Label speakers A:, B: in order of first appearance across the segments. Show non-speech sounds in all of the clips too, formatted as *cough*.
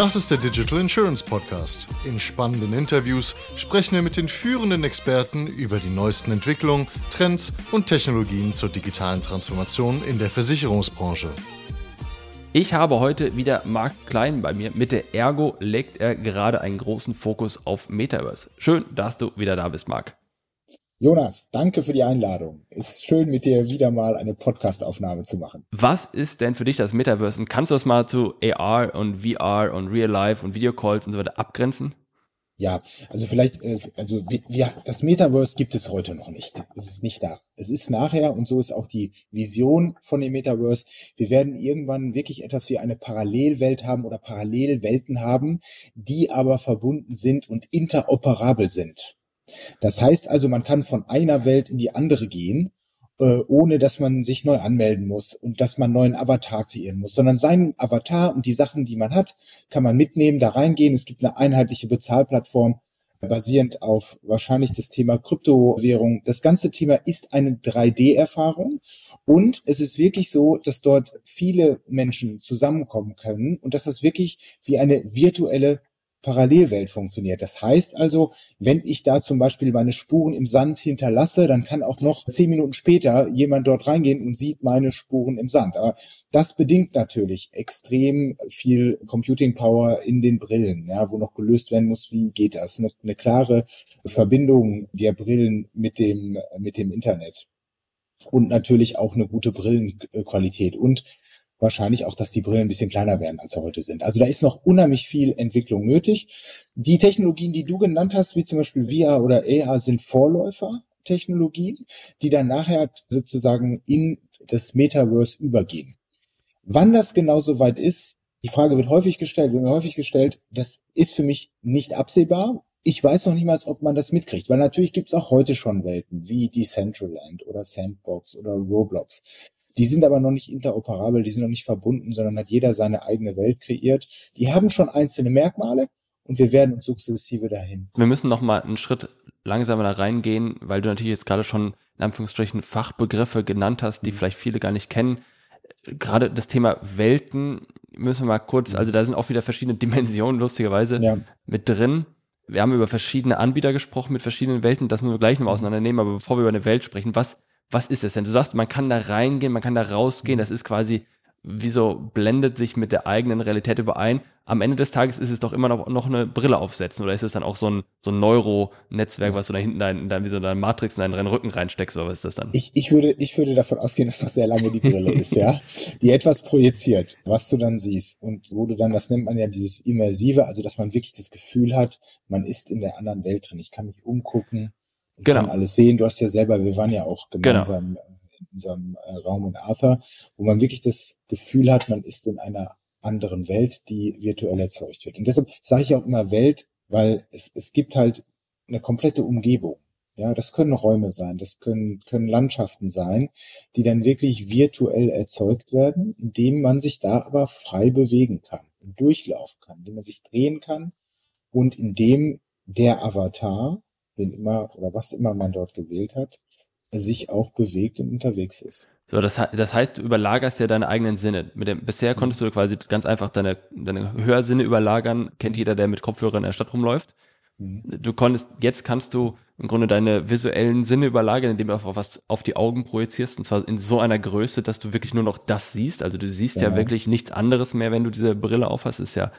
A: Das ist der Digital Insurance Podcast. In spannenden Interviews sprechen wir mit den führenden Experten über die neuesten Entwicklungen, Trends und Technologien zur digitalen Transformation in der Versicherungsbranche.
B: Ich habe heute wieder Marc Klein bei mir. Mit der Ergo legt er gerade einen großen Fokus auf Metaverse. Schön, dass du wieder da bist, Marc.
C: Jonas, danke für die Einladung. Ist schön, mit dir wieder mal eine Podcast-Aufnahme zu machen.
B: Was ist denn für dich das Metaverse? Und kannst du das mal zu AR und VR und Real Life und Videocalls und so weiter abgrenzen?
C: Ja, also vielleicht, äh, also wir, das Metaverse gibt es heute noch nicht. Es ist nicht da. Es ist nachher und so ist auch die Vision von dem Metaverse. Wir werden irgendwann wirklich etwas wie eine Parallelwelt haben oder Parallelwelten haben, die aber verbunden sind und interoperabel sind. Das heißt also, man kann von einer Welt in die andere gehen, äh, ohne dass man sich neu anmelden muss und dass man neuen Avatar kreieren muss, sondern seinen Avatar und die Sachen, die man hat, kann man mitnehmen, da reingehen. Es gibt eine einheitliche Bezahlplattform basierend auf wahrscheinlich das Thema Kryptowährung. Das ganze Thema ist eine 3D-Erfahrung und es ist wirklich so, dass dort viele Menschen zusammenkommen können und dass das wirklich wie eine virtuelle Parallelwelt funktioniert. Das heißt also, wenn ich da zum Beispiel meine Spuren im Sand hinterlasse, dann kann auch noch zehn Minuten später jemand dort reingehen und sieht meine Spuren im Sand. Aber das bedingt natürlich extrem viel Computing Power in den Brillen, ja, wo noch gelöst werden muss, wie geht das? Eine, eine klare Verbindung der Brillen mit dem, mit dem Internet. Und natürlich auch eine gute Brillenqualität. Und wahrscheinlich auch, dass die Brillen ein bisschen kleiner werden, als sie heute sind. Also da ist noch unheimlich viel Entwicklung nötig. Die Technologien, die du genannt hast, wie zum Beispiel VR oder AR, sind Vorläufer-Technologien, die dann nachher sozusagen in das Metaverse übergehen. Wann das genau so weit ist, die Frage wird häufig gestellt, wird mir häufig gestellt, das ist für mich nicht absehbar. Ich weiß noch niemals, ob man das mitkriegt, weil natürlich gibt es auch heute schon Welten wie Decentraland oder Sandbox oder Roblox. Die sind aber noch nicht interoperabel, die sind noch nicht verbunden, sondern hat jeder seine eigene Welt kreiert. Die haben schon einzelne Merkmale und wir werden uns sukzessive dahin.
B: Wir müssen noch mal einen Schritt langsamer da reingehen, weil du natürlich jetzt gerade schon in Anführungsstrichen Fachbegriffe genannt hast, die mhm. vielleicht viele gar nicht kennen. Gerade das Thema Welten müssen wir mal kurz, mhm. also da sind auch wieder verschiedene *laughs* Dimensionen lustigerweise ja. mit drin. Wir haben über verschiedene Anbieter gesprochen mit verschiedenen Welten, das müssen wir gleich noch mhm. auseinandernehmen, aber bevor wir über eine Welt sprechen, was was ist es denn? Du sagst, man kann da reingehen, man kann da rausgehen, das ist quasi, wieso blendet sich mit der eigenen Realität überein? Am Ende des Tages ist es doch immer noch, noch eine Brille aufsetzen oder ist es dann auch so ein, so ein Neuro-Netzwerk, was du da hinten dein, dein, wie so eine Matrix in deinen Rücken reinsteckst oder was ist das dann?
C: Ich, ich würde, ich würde davon ausgehen, dass das sehr lange die Brille ist, ja, die etwas projiziert, was du dann siehst und wo du dann, das nennt man ja dieses Immersive, also dass man wirklich das Gefühl hat, man ist in der anderen Welt drin. Ich kann mich umgucken, genau. kann alles sehen. Du hast ja selber, wir waren ja auch genau. gemeinsam genau. in unserem äh, Raum in Arthur, wo man wirklich das Gefühl hat, man ist in einer anderen Welt, die virtuell erzeugt wird. Und deshalb sage ich auch immer Welt, weil es, es gibt halt eine komplette Umgebung. Ja, das können Räume sein, das können, können Landschaften sein, die dann wirklich virtuell erzeugt werden, indem man sich da aber frei bewegen kann und durchlaufen kann, indem man sich drehen kann und indem der Avatar wen immer oder was immer man dort gewählt hat, sich auch bewegt und unterwegs ist.
B: So, das, das heißt, du überlagerst ja deine eigenen Sinne. Mit dem, bisher konntest du quasi ganz einfach deine, deine Hörsinne überlagern. Kennt jeder, der mit Kopfhörern in der Stadt rumläuft. Mhm. Du konntest, jetzt kannst du im Grunde deine visuellen Sinne überlagern, indem du auch was auf die Augen projizierst. Und zwar in so einer Größe, dass du wirklich nur noch das siehst. Also du siehst ja, ja wirklich nichts anderes mehr, wenn du diese Brille aufhast. Ist ja,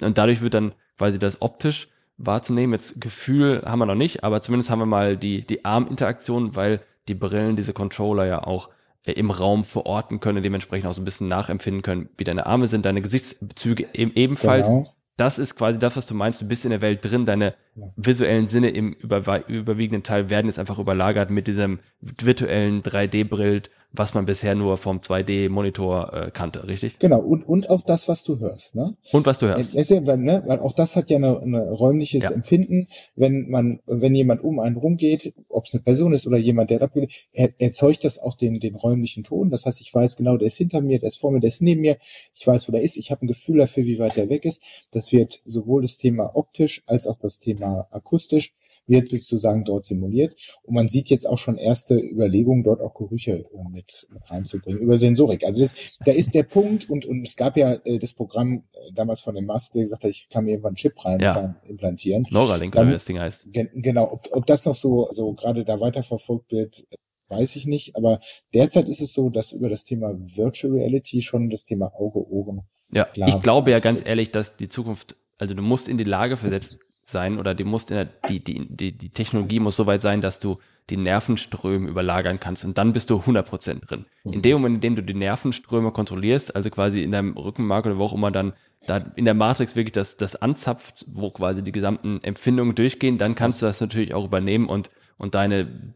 B: und dadurch wird dann quasi das optisch wahrzunehmen. Jetzt Gefühl haben wir noch nicht, aber zumindest haben wir mal die, die Arminteraktion, weil die Brillen, diese Controller ja auch äh, im Raum verorten können, dementsprechend auch so ein bisschen nachempfinden können, wie deine Arme sind, deine Gesichtsbezüge eben ebenfalls. Genau. Das ist quasi das, was du meinst. Du bist in der Welt drin. Deine visuellen Sinne im überwiegenden Teil werden jetzt einfach überlagert mit diesem virtuellen 3D-Brill was man bisher nur vom 2D-Monitor äh, kannte, richtig?
C: Genau, und, und auch das, was du hörst. Ne?
B: Und was du hörst.
C: Es, es, weil, ne, weil auch das hat ja ein räumliches ja. Empfinden. Wenn man, wenn jemand um einen rumgeht, ob es eine Person ist oder jemand, der abgeht, er, erzeugt das auch den, den räumlichen Ton. Das heißt, ich weiß genau, der ist hinter mir, der ist vor mir, der ist neben mir. Ich weiß, wo der ist. Ich habe ein Gefühl dafür, wie weit der weg ist. Das wird sowohl das Thema optisch als auch das Thema akustisch wird sozusagen dort simuliert. Und man sieht jetzt auch schon erste Überlegungen, dort auch Gerüche äh, mit, reinzubringen über Sensorik. Also das, da ist der Punkt und, und es gab ja äh, das Programm äh, damals von dem Musk, der gesagt hat, ich kann mir irgendwann einen Chip rein
B: Ja.
C: implantieren.
B: Neuralink,
C: Dann-
B: oder wie das Ding heißt.
C: Gen genau, ob, ob das noch so, so gerade da weiterverfolgt wird, weiß ich nicht. Aber derzeit ist es so, dass über das Thema Virtual Reality schon das Thema Auge, Ohren.
B: Ja, ich glaube ja ganz ehrlich, dass die Zukunft, also du musst in die Lage versetzt sein oder die musst in der, die, die, die, die Technologie muss so weit sein, dass du die Nervenströme überlagern kannst und dann bist du 100% drin.
C: Mhm.
B: In dem Moment, in dem du die Nervenströme kontrollierst, also quasi in deinem Rückenmark oder wo auch immer dann da in der Matrix wirklich das, das anzapft, wo quasi die gesamten Empfindungen durchgehen, dann kannst du das natürlich auch übernehmen und, und deine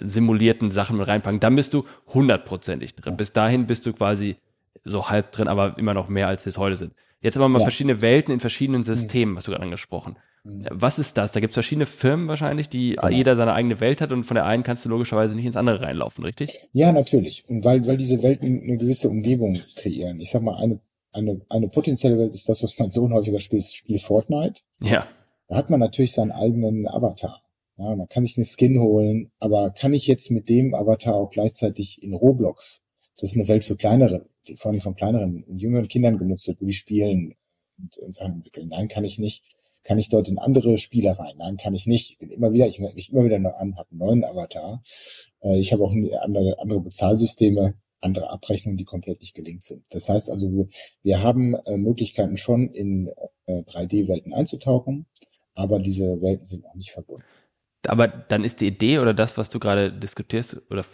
B: simulierten Sachen mit reinpacken. Dann bist du hundertprozentig drin. Bis dahin bist du quasi so halb drin, aber immer noch mehr, als wir es heute sind. Jetzt aber mal
C: Ja.
B: verschiedene Welten in verschiedenen Systemen, hast du gerade angesprochen.
C: Mhm.
B: Was ist das? Da gibt es verschiedene Firmen wahrscheinlich, die
C: Genau.
B: jeder seine eigene Welt hat und von der einen kannst du logischerweise nicht ins andere reinlaufen, richtig?
C: Ja, natürlich. Und weil, weil diese Welten eine gewisse Umgebung kreieren. Ich sag mal, eine, eine, eine potenzielle Welt ist das, was mein Sohn *laughs* häufiger spielt, Spiel Fortnite.
B: Ja.
C: Da hat man natürlich seinen eigenen Avatar. Ja, man kann sich einen Skin holen, aber kann ich jetzt mit dem Avatar auch gleichzeitig in Roblox, das ist eine Welt für kleinere, die vor allem von kleineren und jüngeren Kindern genutzt wird, wo die spielen und, und Sachen entwickeln. Nein, kann ich nicht. Kann ich dort in andere Spiele rein? Nein, kann ich nicht. Ich bin immer wieder, ich melde mich immer wieder neu an, habe einen neuen Avatar. Äh, ich habe auch andere, andere Bezahlsysteme, andere Abrechnungen, die komplett nicht gelingt sind. Das heißt also, wir, haben äh, Möglichkeiten schon in äh, 3D-Welten einzutauchen, aber diese Welten sind auch nicht verbunden.
B: Aber dann ist die Idee oder das, was du gerade diskutierst oder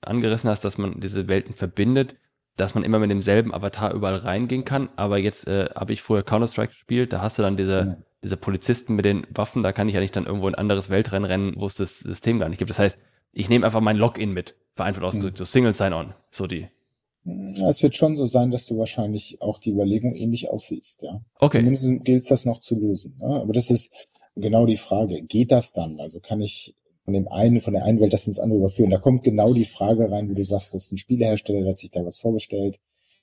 B: angerissen hast, dass man diese Welten verbindet, dass man immer mit demselben Avatar überall reingehen kann. Aber jetzt äh, habe ich vorher Counter-Strike gespielt, da hast du dann diese,
C: Ja.
B: diese Polizisten mit den Waffen, da kann ich ja nicht dann irgendwo in ein anderes Weltrennen rennen, wo es das System gar nicht gibt. Das heißt, ich nehme einfach mein Login mit, vereinfacht ausgedrückt, so Single Sign-On, so die.
C: Es wird schon so sein, dass du wahrscheinlich auch die Überlegung ähnlich aussiehst, ja.
B: Okay,
C: Zumindest gilt es das noch zu lösen. Ne? Aber das ist genau die Frage. Geht das dann? Also kann ich von dem einen, von der einen Welt das ins andere überführen? Da kommt genau die Frage rein, wie du sagst, das ist ein Spielehersteller, der hat sich da was vorgestellt.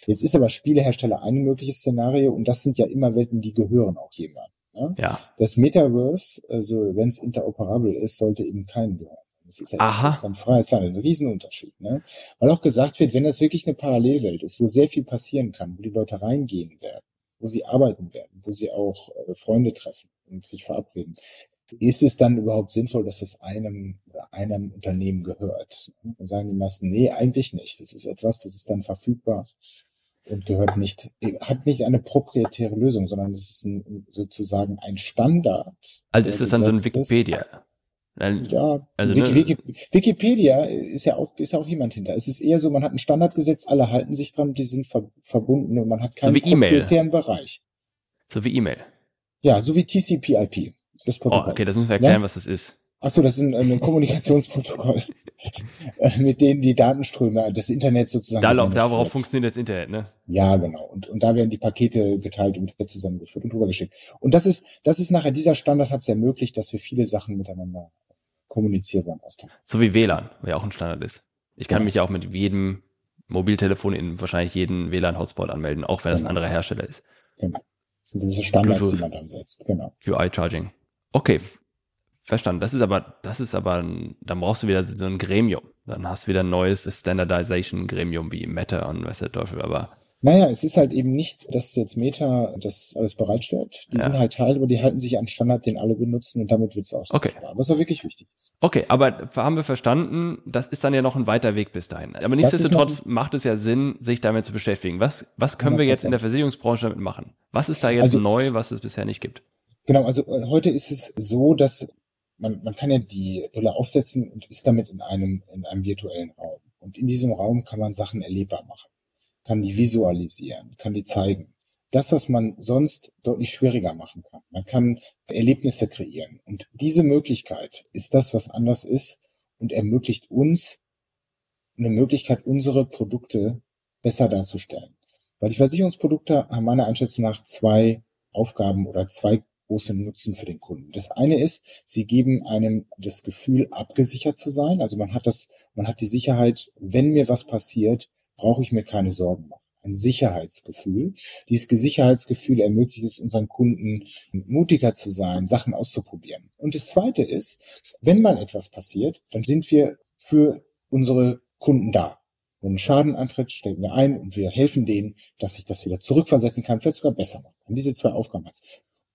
C: Jetzt ist aber Spielehersteller ein mögliches Szenario und das sind ja immer Welten, die gehören auch jemandem. Ne?
B: ja.
C: Das Metaverse, also wenn es interoperabel ist, sollte eben keinen gehören. Das ist ja
B: Aha.
C: ein freies Land, ein Riesenunterschied. Ne? Weil auch gesagt wird, wenn das wirklich eine Parallelwelt ist, wo sehr viel passieren kann, wo die Leute reingehen werden, wo sie arbeiten werden, wo sie auch äh, Freunde treffen und sich verabreden, ist es dann überhaupt sinnvoll, dass es einem einem Unternehmen gehört? Und sagen die meisten, nee, eigentlich nicht. Das ist etwas, das ist dann verfügbar und gehört nicht, hat nicht eine proprietäre Lösung, sondern es ist ein, sozusagen ein Standard.
B: Also ist das dann so ein
C: ist.
B: Wikipedia?
C: Ja,
B: Also,
C: Wiki,
B: ne-
C: Wiki, Wikipedia ist ja auch ist ja auch jemand hinter. Es ist eher so, man hat ein Standardgesetz, alle halten sich dran, die sind ver verbunden und man hat keinen
B: E-Mail.
C: proprietären Bereich.
B: So wie E-Mail.
C: Ja, so wie TCP/IP, das
B: Oh,
C: Protokoll.
B: okay, das müssen wir erklären,
C: Ja?
B: was das ist.
C: Ach so, das ist ein, ein Kommunikationsprotokoll, *laughs* äh, mit denen die Datenströme, das Internet sozusagen.
B: Da, darauf
C: wird.
B: funktioniert das Internet, ne?
C: Ja, genau. Und, und da werden die Pakete geteilt und zusammengeführt und rübergeschickt. Und das ist, das ist nachher, dieser Standard hat es ermöglicht, dass wir viele Sachen miteinander kommunizierbar austauschen.
B: So wie WLAN, weil ja auch ein Standard ist. Ich kann
C: Ja.
B: mich ja auch mit jedem Mobiltelefon in wahrscheinlich jeden WLAN-Hotspot anmelden, auch wenn das ein
C: Genau.
B: anderer Hersteller ist.
C: Genau. Das sind diese Standards,
B: Bluetooth.
C: die man dann setzt. Genau.
B: UI-Charging. Okay, verstanden. Das ist aber, das ist aber, ein, dann brauchst du wieder so ein Gremium. Dann hast du wieder ein neues Standardization-Gremium wie Meta und weiß der Teufel, aber
C: Naja, es ist halt eben nicht, dass jetzt Meta das alles bereitstellt. Die
B: Ja.
C: sind halt Teil, aber die halten sich an Standard, den alle benutzen und damit wird es austauschbar. Was auch wirklich wichtig ist.
B: Okay, aber haben wir verstanden, das ist dann ja noch ein weiter Weg bis dahin. Aber nichtsdestotrotz macht es ja Sinn, sich damit zu beschäftigen. Was, was können wir jetzt in der
C: 100%.
B: Versicherungsbranche damit machen? Was ist da jetzt
C: Also-
B: neu, was es bisher nicht gibt?
C: Genau, also äh, heute ist es so, dass man, man kann ja die Brille aufsetzen und ist damit in einem, in einem virtuellen Raum. Und in diesem Raum kann man Sachen erlebbar machen, kann die visualisieren, kann die zeigen. Das, was man sonst deutlich schwieriger machen kann. Man kann Erlebnisse kreieren. Und diese Möglichkeit ist das, was anders ist und ermöglicht uns eine Möglichkeit, unsere Produkte besser darzustellen. Weil die Versicherungsprodukte haben meiner Einschätzung nach zwei Aufgaben oder zwei große Nutzen für den Kunden. Das eine ist, sie geben einem das Gefühl, abgesichert zu sein. Also man hat das, man hat die Sicherheit, wenn mir was passiert, brauche ich mir keine Sorgen machen. ein Sicherheitsgefühl. Dieses Sicherheitsgefühl ermöglicht es unseren Kunden, mutiger zu sein, Sachen auszuprobieren. Und das Zweite ist, wenn mal etwas passiert, dann sind wir für unsere Kunden da. Wenn ein Schaden antritt, stellen wir ein und wir helfen denen, dass sich das wieder zurückversetzen kann, vielleicht sogar besser machen kann. Diese zwei Aufgaben hat's.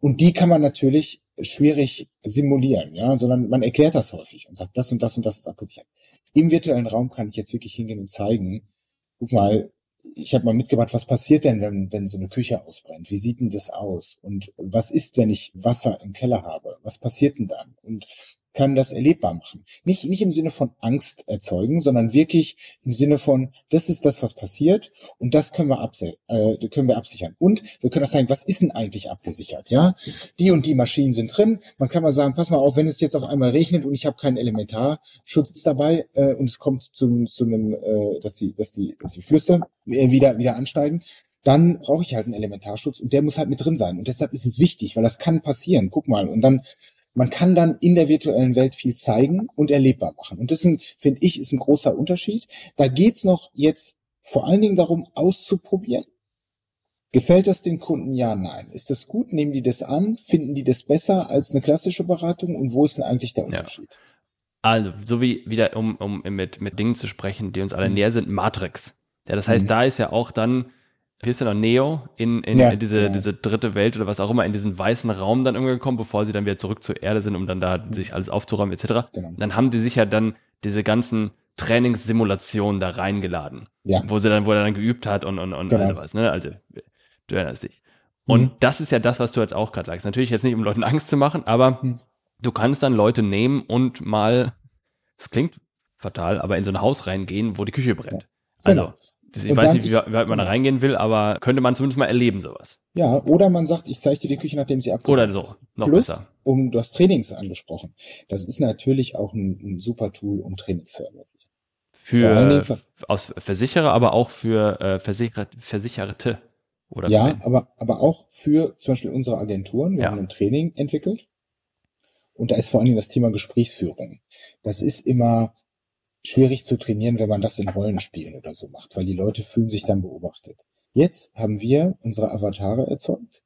C: Und die kann man natürlich schwierig simulieren, ja, sondern man erklärt das häufig und sagt, das und das und das ist abgesichert. Im virtuellen Raum kann ich jetzt wirklich hingehen und zeigen, guck mal, ich habe mal mitgebracht, was passiert denn, wenn, wenn so eine Küche ausbrennt? Wie sieht denn das aus? Und was ist, wenn ich Wasser im Keller habe? Was passiert denn dann? Und kann das erlebbar machen. Nicht, nicht im Sinne von Angst erzeugen, sondern wirklich im Sinne von, das ist das, was passiert und das können wir, äh, können wir absichern. Und wir können auch sagen, was ist denn eigentlich abgesichert? Ja, Die und die Maschinen sind drin. Man kann mal sagen, pass mal auf, wenn es jetzt auf einmal regnet und ich habe keinen Elementarschutz dabei äh, und es kommt zu, zu einem, äh, dass, die, dass, die, dass die Flüsse äh, wieder, wieder ansteigen, dann brauche ich halt einen Elementarschutz und der muss halt mit drin sein. Und deshalb ist es wichtig, weil das kann passieren. Guck mal. Und dann man kann dann in der virtuellen Welt viel zeigen und erlebbar machen. Und das finde ich, ist ein großer Unterschied. Da geht's noch jetzt vor allen Dingen darum, auszuprobieren. Gefällt das den Kunden? Ja, nein. Ist das gut? Nehmen die das an? Finden die das besser als eine klassische Beratung? Und wo ist denn eigentlich der Unterschied? Ja.
B: Also, so wie wieder, um, um mit, mit Dingen zu sprechen, die uns alle mhm. näher sind, Matrix. Ja, das heißt, mhm. da ist ja auch dann wie ist denn noch, Neo in, in, ja, in diese, ja. diese dritte Welt oder was auch immer, in diesen weißen Raum dann irgendwie gekommen, bevor sie dann wieder zurück zur Erde sind, um dann da sich alles aufzuräumen, etc. Genau. Dann haben die sich ja dann diese ganzen Trainingssimulationen da reingeladen. Ja. Wo sie dann, wo er dann geübt hat und, und, und genau. all sowas, ne? Also, du erinnerst dich. Und mhm. das ist ja das, was du jetzt auch gerade sagst. Natürlich jetzt nicht, um Leuten Angst zu machen, aber mhm. du kannst dann Leute nehmen und mal, das klingt fatal, aber in so ein Haus reingehen, wo die Küche brennt. Also, Ich und weiß nicht, wie weit man da reingehen will, aber könnte man zumindest mal erleben, sowas.
C: Ja, oder man sagt, ich zeige dir die Küche, nachdem sie abgeholt
B: Oder so, noch
C: Plus, besser. um, du hast Trainings angesprochen. Das ist natürlich auch ein, ein super Tool, um Trainings zu ermöglichen.
B: Für, für aus Versicherer, aber auch für äh, Versicher Versicherte. Oder
C: ja, aber, aber auch für zum Beispiel unsere Agenturen. Wir ja. haben ein Training entwickelt. Und da ist vor allen Dingen das Thema Gesprächsführung. Das ist immer, schwierig zu trainieren, wenn man das in Rollenspielen oder so macht, weil die Leute fühlen sich dann beobachtet. Jetzt haben wir unsere Avatare erzeugt.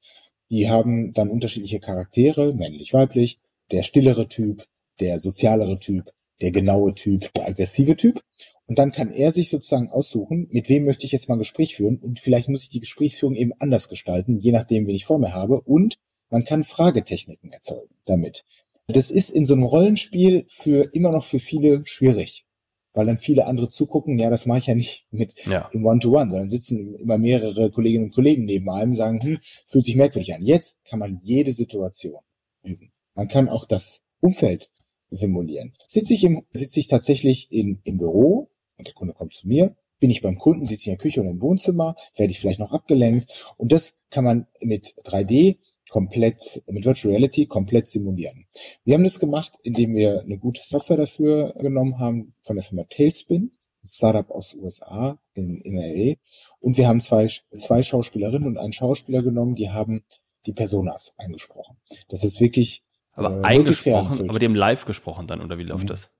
C: Die haben dann unterschiedliche Charaktere, männlich, weiblich, der stillere Typ, der sozialere Typ, der genaue Typ, der aggressive Typ. Und dann kann er sich sozusagen aussuchen, mit wem möchte ich jetzt mal ein Gespräch führen. Und vielleicht muss ich die Gesprächsführung eben anders gestalten, je nachdem, wen ich vor mir habe. Und man kann Fragetechniken erzeugen damit. Das ist in so einem Rollenspiel für immer noch für viele schwierig weil dann viele andere zugucken, ja, das mache ich ja nicht mit ja. im One-to-One, sondern sitzen immer mehrere Kolleginnen und Kollegen neben einem und sagen, hm, fühlt sich merkwürdig an. Jetzt kann man jede Situation üben. Man kann auch das Umfeld simulieren. Sitze ich, im, sitze ich tatsächlich in, im Büro und der Kunde kommt zu mir, bin ich beim Kunden, sitze ich in der Küche oder im Wohnzimmer, werde ich vielleicht noch abgelenkt und das kann man mit 3D komplett mit Virtual Reality komplett simulieren. Wir haben das gemacht, indem wir eine gute Software dafür genommen haben von der Firma Tailspin, ein Startup aus USA in, in LA. Und wir haben zwei, zwei Schauspielerinnen und einen Schauspieler genommen, die haben die Personas eingesprochen. Das ist wirklich
B: aber äh, eingesprochen, aber die haben live gesprochen dann, oder wie läuft mhm. das?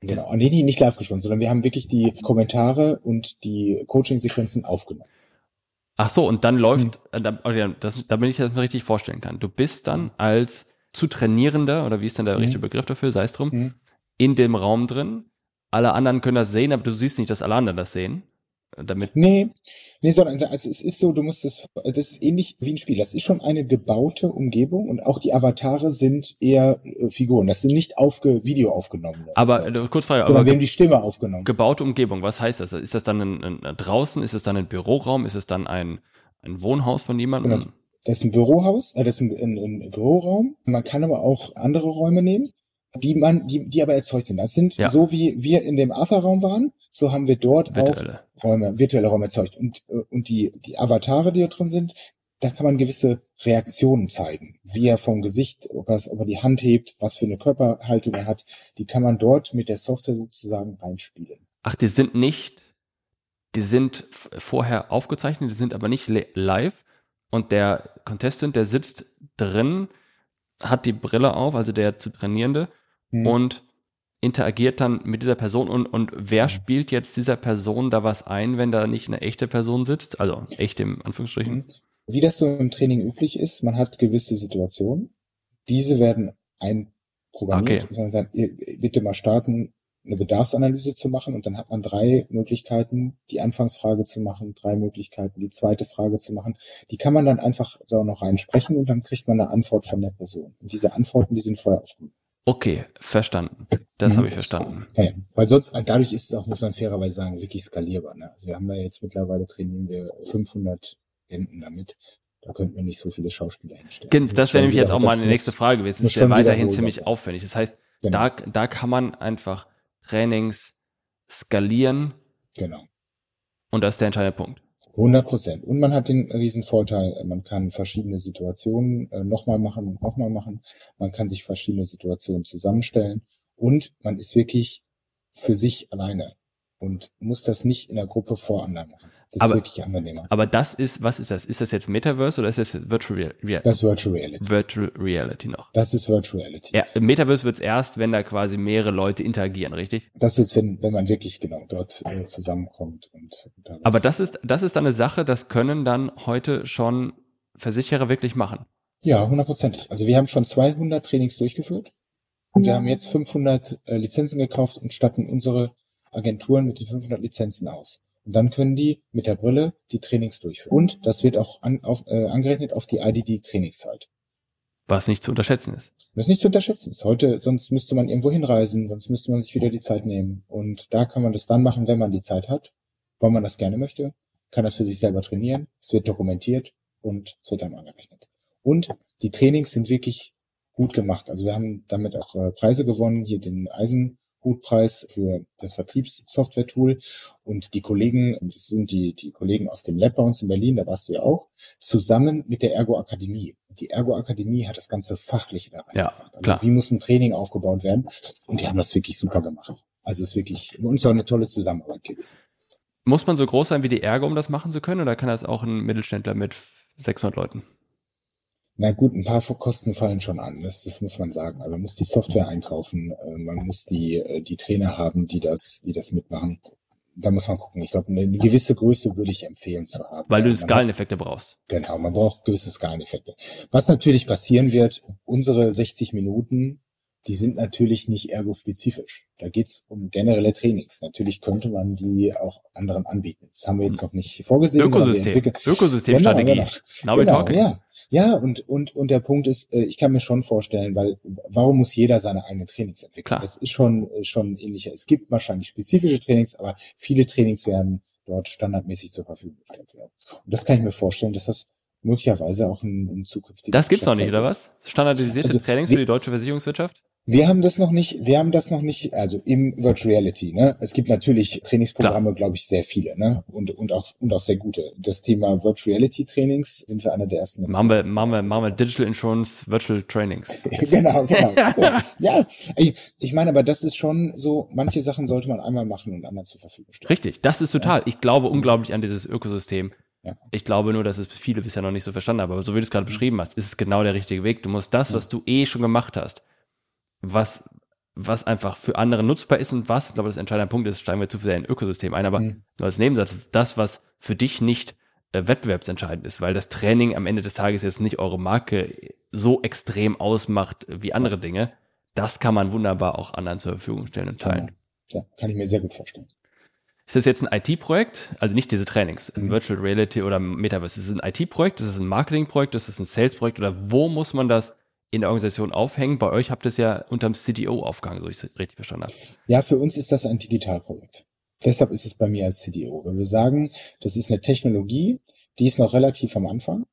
C: Genau, nee, nee, nicht live gesprochen, sondern wir haben wirklich die Kommentare und die Coaching-Sequenzen aufgenommen.
B: Ach so, und dann läuft, hm. da, das, damit ich das mir richtig vorstellen kann. Du bist dann als zu trainierender, oder wie ist denn der hm. richtige Begriff dafür, sei es drum, hm. in dem Raum drin. Alle anderen können das sehen, aber du siehst nicht, dass alle anderen das sehen damit.
C: Nee, nee, sondern also es ist so, du musst das, das ist ähnlich wie ein Spiel. Das ist schon eine gebaute Umgebung und auch die Avatare sind eher äh, Figuren. Das sind nicht aufge Video aufgenommen.
B: Aber äh, kurz Frage,
C: sondern aber wir haben die Stimme aufgenommen.
B: Gebaute Umgebung, was heißt das? Ist das dann ein, ein, draußen? Ist es dann ein Büroraum? Ist es dann ein, ein Wohnhaus von jemandem? Genau.
C: Das ist ein Bürohaus, äh, das ist ein, ein, ein Büroraum. Man kann aber auch andere Räume nehmen die man, die, die aber erzeugt sind. Das sind ja. so wie wir in dem Arthur-Raum waren, so haben wir dort virtuelle. auch Räume, virtuelle Räume erzeugt. Und, äh, und die, die Avatare, die da drin sind, da kann man gewisse Reaktionen zeigen. Wie er vom Gesicht, was, ob er die Hand hebt, was für eine Körperhaltung er hat, die kann man dort mit der Software sozusagen reinspielen.
B: Ach, die sind nicht, die sind vorher aufgezeichnet, die sind aber nicht live. Und der Contestant, der sitzt drin, hat die Brille auf, also der zu Trainierende, mhm. und interagiert dann mit dieser Person und, und wer spielt jetzt dieser Person da was ein, wenn da nicht eine echte Person sitzt? Also echt im Anführungsstrichen. Mhm.
C: Wie das so im Training üblich ist, man hat gewisse Situationen. Diese werden einprogrammiert. Okay. Man sagt, bitte mal starten, eine Bedarfsanalyse zu machen und dann hat man drei Möglichkeiten, die Anfangsfrage zu machen, drei Möglichkeiten, die zweite Frage zu machen. Die kann man dann einfach da noch reinsprechen und dann kriegt man eine Antwort von der Person. Und diese Antworten, die sind vorher aufgenommen.
B: Okay, verstanden. Das mhm. habe ich verstanden.
C: Ja, weil sonst, dadurch ist es auch, muss man fairerweise sagen, wirklich skalierbar. Ne? Also wir haben da jetzt mittlerweile trainieren wir 500 Enten damit. Da könnten wir nicht so viele Schauspieler hinstellen.
B: Das, das wäre nämlich jetzt auch meine nächste Frage gewesen. Das ist ja weiterhin ziemlich aufwendig. Das heißt, genau. da, da kann man einfach Trainings skalieren.
C: Genau.
B: Und das ist der entscheidende Punkt.
C: 100 Prozent. Und man hat den riesen Vorteil, man kann verschiedene Situationen äh, nochmal machen und nochmal machen. Man kann sich verschiedene Situationen zusammenstellen und man ist wirklich für sich alleine und muss das nicht in der Gruppe vor anderen machen. Das
B: aber,
C: ist wirklich angenehmer.
B: Aber das ist, was ist das? Ist das jetzt Metaverse oder ist das Virtual Reality?
C: Das ist Virtual Reality.
B: Virtual Reality noch.
C: Das ist Virtual Reality.
B: Ja, Metaverse wird's erst, wenn da quasi mehrere Leute interagieren, richtig?
C: Das wird's, wenn, wenn man wirklich genau dort äh, zusammenkommt. Und,
B: und aber das ist, das ist dann eine Sache, das können dann heute schon Versicherer wirklich machen.
C: Ja, hundertprozentig. Also wir haben schon 200 Trainings durchgeführt und wir haben jetzt 500 äh, Lizenzen gekauft und statten unsere Agenturen mit den 500 Lizenzen aus. Und dann können die mit der Brille die Trainings durchführen. Und das wird auch an, auf, äh, angerechnet auf die IDD-Trainingszeit.
B: Was nicht zu unterschätzen ist.
C: Was nicht zu unterschätzen ist. Heute, sonst müsste man irgendwo hinreisen, sonst müsste man sich wieder die Zeit nehmen. Und da kann man das dann machen, wenn man die Zeit hat, weil man das gerne möchte, kann das für sich selber trainieren, es wird dokumentiert und es wird dann angerechnet. Und die Trainings sind wirklich gut gemacht. Also wir haben damit auch äh, Preise gewonnen, hier den Eisen Gutpreis für das Vertriebssoftware-Tool. Und die Kollegen, das sind die, die Kollegen aus dem Lab bei uns in Berlin, da warst du ja auch, zusammen mit der Ergo Akademie. Die Ergo Akademie hat das ganze Fachliche da
B: ja,
C: gemacht. Also klar. wie muss ein Training aufgebaut werden? Und die haben das wirklich super gemacht. Also es ist wirklich, uns auch eine tolle Zusammenarbeit gewesen.
B: Muss man so groß sein wie die Ergo, um das machen zu können? Oder kann das auch ein Mittelständler mit 600 Leuten?
C: Na gut, ein paar Kosten fallen schon an, das, das muss man sagen. Aber man muss die Software einkaufen, äh, man muss die, äh, die Trainer haben, die das, die das mitmachen. Da muss man gucken. Ich glaube, eine, eine gewisse Größe würde ich empfehlen zu haben.
B: Weil du Skaleneffekte brauchst.
C: Genau, man braucht gewisse Skaleneffekte. Was natürlich passieren wird, unsere 60 Minuten die sind natürlich nicht ergo-spezifisch. Da geht's um generelle Trainings. Natürlich könnte man die auch anderen anbieten. Das haben wir jetzt noch nicht vorgesehen.
B: Ökosystem. Ökosystemstrategie.
C: Genau, genau. genau ja. ja, und, und, und der Punkt ist, äh, ich kann mir schon vorstellen, weil warum muss jeder seine eigenen Trainings entwickeln? Klar. Das ist schon, äh, schon ähnlicher. Es gibt wahrscheinlich spezifische Trainings, aber viele Trainings werden dort standardmäßig zur Verfügung gestellt werden. Und das kann ich mir vorstellen, dass das möglicherweise auch ein, ein zukünftiges.
B: Das gibt's noch nicht, oder was? Standardisierte also, Trainings für die deutsche Versicherungswirtschaft?
C: Wir haben das noch nicht, wir haben das noch nicht, also im Virtual Reality, ne? Es gibt natürlich Trainingsprogramme, glaube ich, sehr viele, ne? Und, und auch, und auch sehr gute. Das Thema Virtual Reality Trainings sind wir einer der ersten.
B: Machen wir, machen wir, machen wir Digital Insurance Virtual Trainings. *laughs*
C: genau, genau. *laughs* ja, ich, ich meine, aber das ist schon so, manche Sachen sollte man einmal machen und anderen zur Verfügung stellen.
B: Richtig, das ist total. Ja. Ich glaube unglaublich an dieses Ökosystem. Ja. Ich glaube nur, dass es viele bisher noch nicht so verstanden haben. Aber so wie du es gerade mhm. beschrieben hast, ist es genau der richtige Weg. Du musst das, was du eh schon gemacht hast, was, was einfach für andere nutzbar ist und was, ich glaube, das entscheidende Punkt ist, steigen wir zu sehr in Ökosystem ein, aber mhm. nur als Nebensatz, das, was für dich nicht äh, wettbewerbsentscheidend ist, weil das Training am Ende des Tages jetzt nicht eure Marke so extrem ausmacht wie andere Dinge, das kann man wunderbar auch anderen zur Verfügung stellen und teilen.
C: Ja, kann ich mir sehr gut vorstellen.
B: Ist das jetzt ein IT-Projekt? Also nicht diese Trainings, mhm. Virtual Reality oder Metaverse. Ist es ein IT-Projekt? Ist es ein Marketing-Projekt? Ist es ein Sales-Projekt? Oder wo muss man das in der Organisation aufhängen. Bei euch habt ihr es ja unterm CDO aufgehangen, so ich es richtig verstanden habe.
C: Ja, für uns ist das ein Digitalprojekt. Deshalb ist es bei mir als CDO. Weil wir sagen, das ist eine Technologie, die ist noch relativ am Anfang.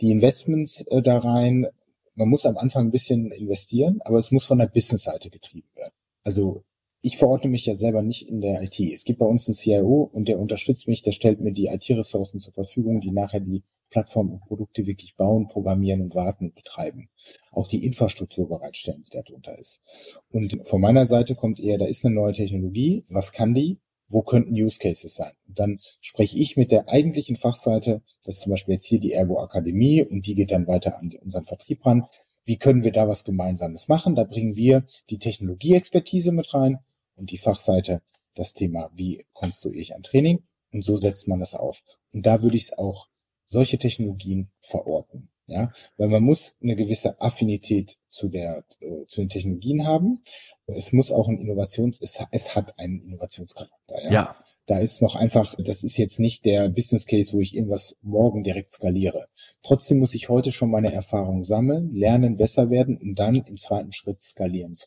C: Die Investments äh, da rein, man muss am Anfang ein bisschen investieren, aber es muss von der Business-Seite getrieben werden. Also ich verorte mich ja selber nicht in der IT. Es gibt bei uns einen CIO und der unterstützt mich, der stellt mir die IT-Ressourcen zur Verfügung, die nachher die Plattformen und Produkte wirklich bauen, programmieren und warten und betreiben. Auch die Infrastruktur bereitstellen, die darunter ist. Und von meiner Seite kommt eher, da ist eine neue Technologie. Was kann die? Wo könnten Use Cases sein? Und dann spreche ich mit der eigentlichen Fachseite, das ist zum Beispiel jetzt hier die Ergo Akademie und die geht dann weiter an unseren Vertrieb ran. wie können wir da was Gemeinsames machen? Da bringen wir die Technologieexpertise mit rein und die Fachseite das Thema, wie konstruiere ich ein Training? Und so setzt man das auf. Und da würde ich es auch solche Technologien verorten. Ja, weil man muss eine gewisse Affinität zu der, äh, zu den Technologien haben. Es muss auch ein Innovations, es, es hat einen Innovationscharakter. Ja?
B: ja.
C: Da ist noch einfach, das ist jetzt nicht der Business Case, wo ich irgendwas morgen direkt skaliere. Trotzdem muss ich heute schon meine Erfahrungen sammeln, lernen, besser werden und dann im zweiten Schritt skalieren zu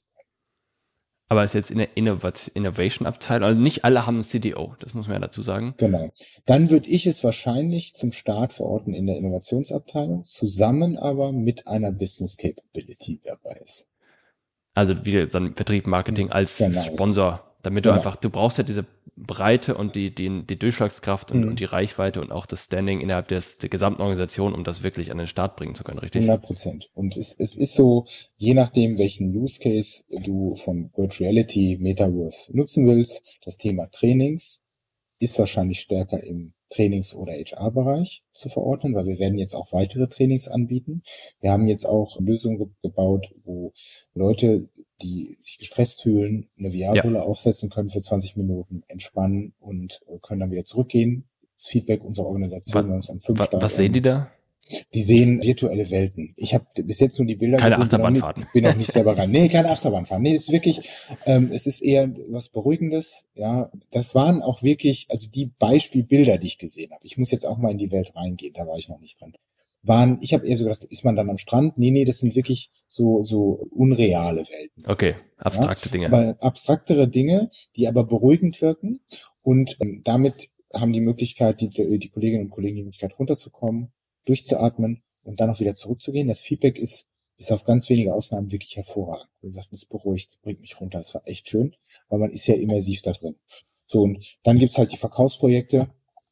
B: aber es ist jetzt in der Innovation-Abteilung, also nicht alle haben ein CDO, das muss man ja dazu sagen.
C: Genau. Dann würde ich es wahrscheinlich zum Start verorten in der Innovationsabteilung, zusammen aber mit einer Business Capability dabei ist.
B: Also wie so ein Vertrieb, Marketing als genau. Sponsor damit du einfach, du brauchst ja diese Breite und die, die, die Durchschlagskraft und, mhm. und die Reichweite und auch das Standing innerhalb des, der gesamten Organisation, um das wirklich an den Start bringen zu können, richtig?
C: 100 Prozent. Und es, es ist so, je nachdem, welchen Use Case du von Virtual Reality, Metaverse nutzen willst, das Thema Trainings ist wahrscheinlich stärker im Trainings- oder HR-Bereich zu verordnen, weil wir werden jetzt auch weitere Trainings anbieten. Wir haben jetzt auch Lösungen ge gebaut, wo Leute die sich gestresst fühlen, eine VR-Brille ja. aufsetzen können für 20 Minuten, entspannen und äh, können dann wieder zurückgehen. Das Feedback unserer Organisation
B: was, am fünf Was sehen die da?
C: Die sehen virtuelle Welten. Ich habe bis jetzt nur die Bilder
B: keine gesehen. Achterbahnfahrten.
C: Bin, auch nicht selber *laughs* rein. Nee, keine Achterbahnfahrten. Nee, es ist wirklich, ähm, es ist eher was Beruhigendes. Ja, das waren auch wirklich, also die Beispielbilder, die ich gesehen habe. Ich muss jetzt auch mal in die Welt reingehen. Da war ich noch nicht drin waren, ich habe eher so gedacht, ist man dann am Strand? Nee, nee, das sind wirklich so, so unreale Welten.
B: Okay, abstrakte ja? Dinge.
C: Aber abstraktere Dinge, die aber beruhigend wirken und ähm, damit haben die Möglichkeit, die, die Kolleginnen und Kollegen die Möglichkeit runterzukommen, durchzuatmen und dann auch wieder zurückzugehen. Das Feedback ist bis auf ganz wenige Ausnahmen wirklich hervorragend. Wie gesagt, es beruhigt, bringt mich runter. Es war echt schön, weil man ist ja immersiv da drin. So, und dann gibt's halt die Verkaufsprojekte,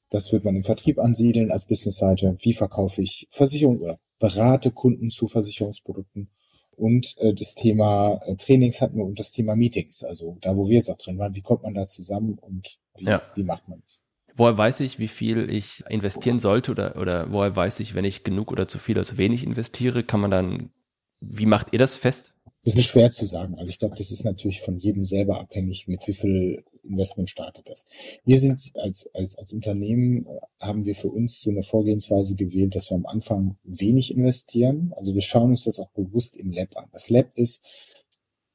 C: das wird man im Vertrieb ansiedeln als Businessseite. Wie verkaufe ich Versicherung oder berate Kunden zu Versicherungsprodukten? Und äh, das Thema äh, Trainings hatten wir und das Thema Meetings. Also da, wo wir jetzt auch drin waren, wie kommt man da zusammen und wie, ja. wie macht man es?
B: Woher weiß ich, wie viel ich investieren sollte oder, oder woher weiß ich, wenn ich genug oder zu viel oder zu wenig investiere? Kann man dann, wie macht ihr das fest?
C: Das ist schwer zu sagen. Also ich glaube, das ist natürlich von jedem selber abhängig, mit wie viel Investment startet das. Wir sind als, als, als Unternehmen, äh, haben wir für uns so eine Vorgehensweise gewählt, dass wir am Anfang wenig investieren. Also wir schauen uns das auch bewusst im Lab an. Das Lab ist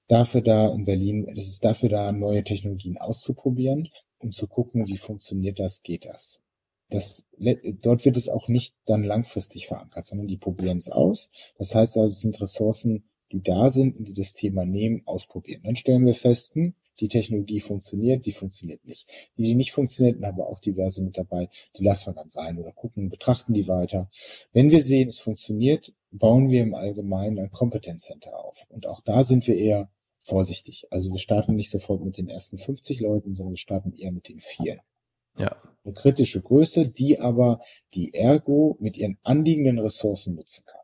C: dafür da in Berlin, das ist dafür da, neue Technologien auszuprobieren und zu gucken, wie funktioniert das, geht das. Das, dort wird es auch nicht dann langfristig verankert, sondern die probieren es aus. Das heißt also, es sind Ressourcen, die da sind und die das Thema nehmen, ausprobieren. Dann stellen wir fest, hm, die Technologie funktioniert, die funktioniert nicht. Die, die nicht funktioniert, haben wir auch diverse mit dabei, die lassen wir dann sein oder gucken, betrachten die weiter. Wenn wir sehen, es funktioniert, bauen wir im Allgemeinen ein Kompetenzcenter auf. Und auch da sind wir eher vorsichtig. Also wir starten nicht sofort mit den ersten 50 Leuten, sondern wir starten eher mit den vier.
B: Ja.
C: Eine kritische Größe, die aber die Ergo mit ihren anliegenden Ressourcen nutzen kann.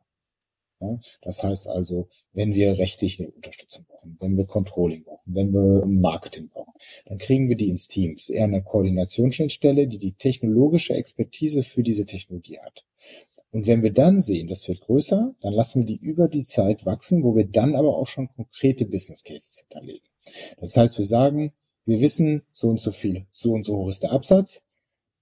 C: Das heißt also, wenn wir rechtliche Unterstützung brauchen, wenn wir Controlling brauchen, wenn wir Marketing brauchen, dann kriegen wir die ins Team. Das ist eher eine Koordinationsschnittstelle, die die technologische Expertise für diese Technologie hat. Und wenn wir dann sehen, das wird größer, dann lassen wir die über die Zeit wachsen, wo wir dann aber auch schon konkrete Business Cases hinterlegen. Das heißt, wir sagen, wir wissen, so und so viel, so und so hoch ist der Absatz,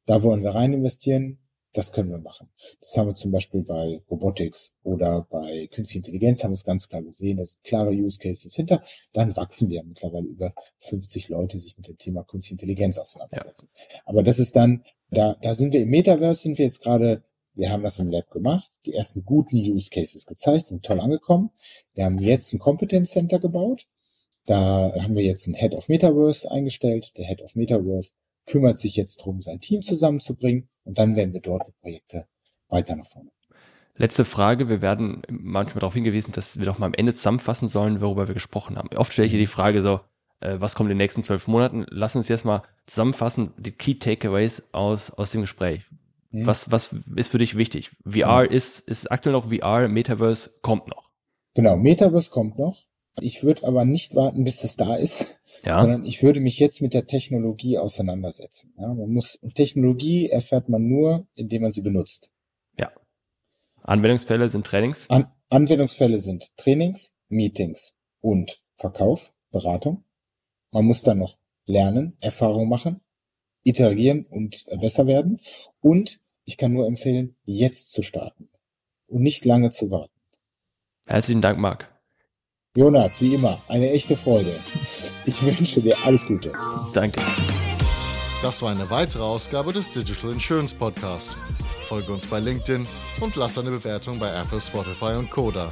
C: da wollen wir rein investieren, das können wir machen. Das haben wir zum Beispiel bei Robotics oder bei Künstliche Intelligenz haben wir es ganz klar gesehen. Das sind klare Use Cases hinter. Dann wachsen wir mittlerweile über 50 Leute sich mit dem Thema Künstliche Intelligenz auseinandersetzen. Ja. Aber das ist dann, da, da sind wir im Metaverse, sind wir jetzt gerade, wir haben das im Lab gemacht, die ersten guten Use Cases gezeigt, sind toll angekommen. Wir haben jetzt ein Competence Center gebaut. Da haben wir jetzt einen Head of Metaverse eingestellt. Der Head of Metaverse kümmert sich jetzt darum, sein Team zusammenzubringen und dann werden wir dort die Projekte weiter nach vorne.
B: Letzte Frage. Wir werden manchmal darauf hingewiesen, dass wir doch mal am Ende zusammenfassen sollen, worüber wir gesprochen haben. Oft stelle ich hier die Frage so, äh, was kommt in den nächsten zwölf Monaten? Lass uns jetzt mal zusammenfassen, die Key Takeaways aus, aus dem Gespräch. Mhm. Was, was ist für dich wichtig? VR mhm. ist, ist aktuell noch VR, Metaverse kommt noch.
C: Genau, Metaverse kommt noch. Ich würde aber nicht warten, bis es da ist, ja. sondern ich würde mich jetzt mit der Technologie auseinandersetzen. Ja, man muss Technologie erfährt man nur, indem man sie benutzt.
B: Ja. Anwendungsfälle sind Trainings.
C: An, Anwendungsfälle sind Trainings, Meetings und Verkauf, Beratung. Man muss dann noch lernen, Erfahrung machen, iterieren und besser werden. Und ich kann nur empfehlen, jetzt zu starten und nicht lange zu warten.
B: Herzlichen Dank, Marc.
C: Jonas, wie immer, eine echte Freude. Ich wünsche dir alles Gute.
B: Danke.
A: Das war eine weitere Ausgabe des Digital Insurance Podcast. Folge uns bei LinkedIn und lass eine Bewertung bei Apple, Spotify und Koda.